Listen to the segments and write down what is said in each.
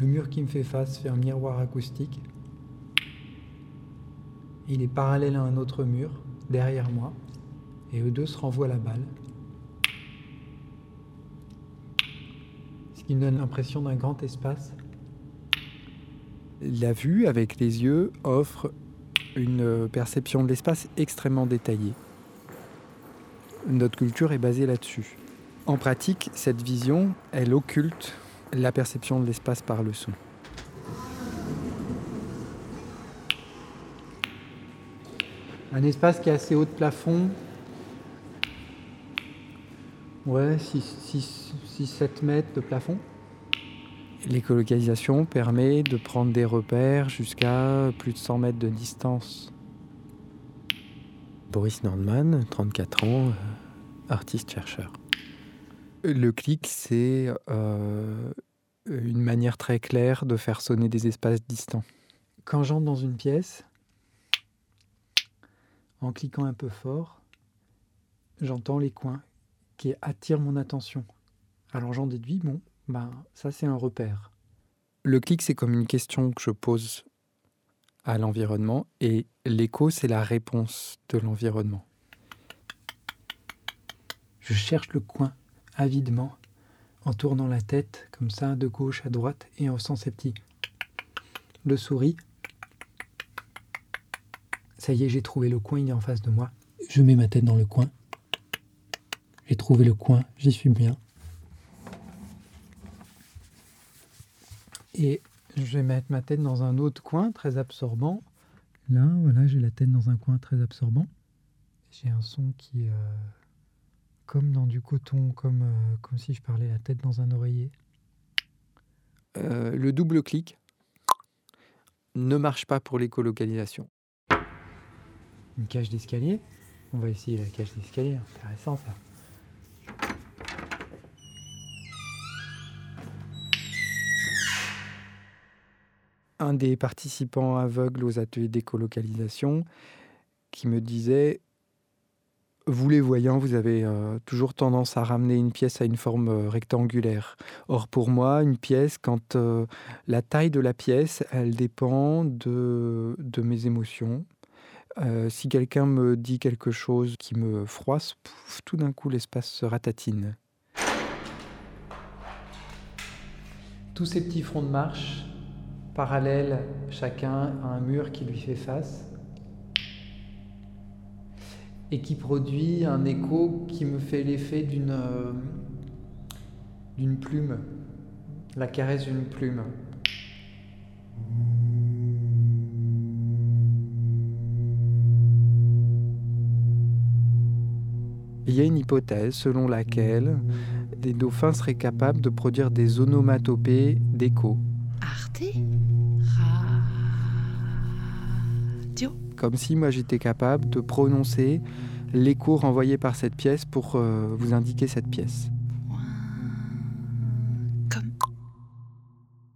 Le mur qui me fait face fait un miroir acoustique. Il est parallèle à un autre mur, derrière moi, et eux deux se renvoient la balle. Ce qui me donne l'impression d'un grand espace. La vue avec les yeux offre une perception de l'espace extrêmement détaillée. Notre culture est basée là-dessus. En pratique, cette vision, elle occulte la perception de l'espace par le son. Un espace qui est assez haut de plafond. Ouais, 6-7 mètres de plafond. L'écolocalisation permet de prendre des repères jusqu'à plus de 100 mètres de distance. Boris Nordman, 34 ans, euh, artiste-chercheur. Le clic, c'est euh, une manière très claire de faire sonner des espaces distants. Quand j'entre dans une pièce, en cliquant un peu fort, j'entends les coins qui attirent mon attention. Alors j'en déduis, bon, ben, ça c'est un repère. Le clic, c'est comme une question que je pose à l'environnement et l'écho, c'est la réponse de l'environnement. Je cherche le coin avidement en tournant la tête comme ça de gauche à droite et en faisant ces petits de souris. Ça y est, j'ai trouvé le coin, il est en face de moi. Je mets ma tête dans le coin. J'ai trouvé le coin, j'y suis bien. Et je vais mettre ma tête dans un autre coin très absorbant. Là, voilà, j'ai la tête dans un coin très absorbant. J'ai un son qui euh, comme dans du coton, comme, euh, comme si je parlais la tête dans un oreiller. Euh, le double clic ne marche pas pour l'écolocalisation. Une cage d'escalier On va essayer la cage d'escalier, intéressant ça. Un des participants aveugles aux ateliers d'écolocalisation qui me disait vous les voyants, vous avez euh, toujours tendance à ramener une pièce à une forme euh, rectangulaire. Or pour moi, une pièce, quand euh, la taille de la pièce, elle dépend de mes émotions. si quelqu'un me dit quelque chose qui me froisse, tout d'un coup l'espace se ratatine. Tous ces petits fronts de marche, parallèles chacun à un mur qui lui fait face, et qui produit un écho qui me fait l'effet d'une euh, d'une plume, la caresse d'une plume. Il y a une hypothèse selon laquelle des dauphins seraient capables de produire des onomatopées d'écho. Arte? Comme si moi j'étais capable de prononcer l'écho renvoyé par cette pièce pour euh, vous indiquer cette pièce.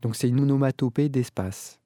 Donc c'est une onomatopée d'espace.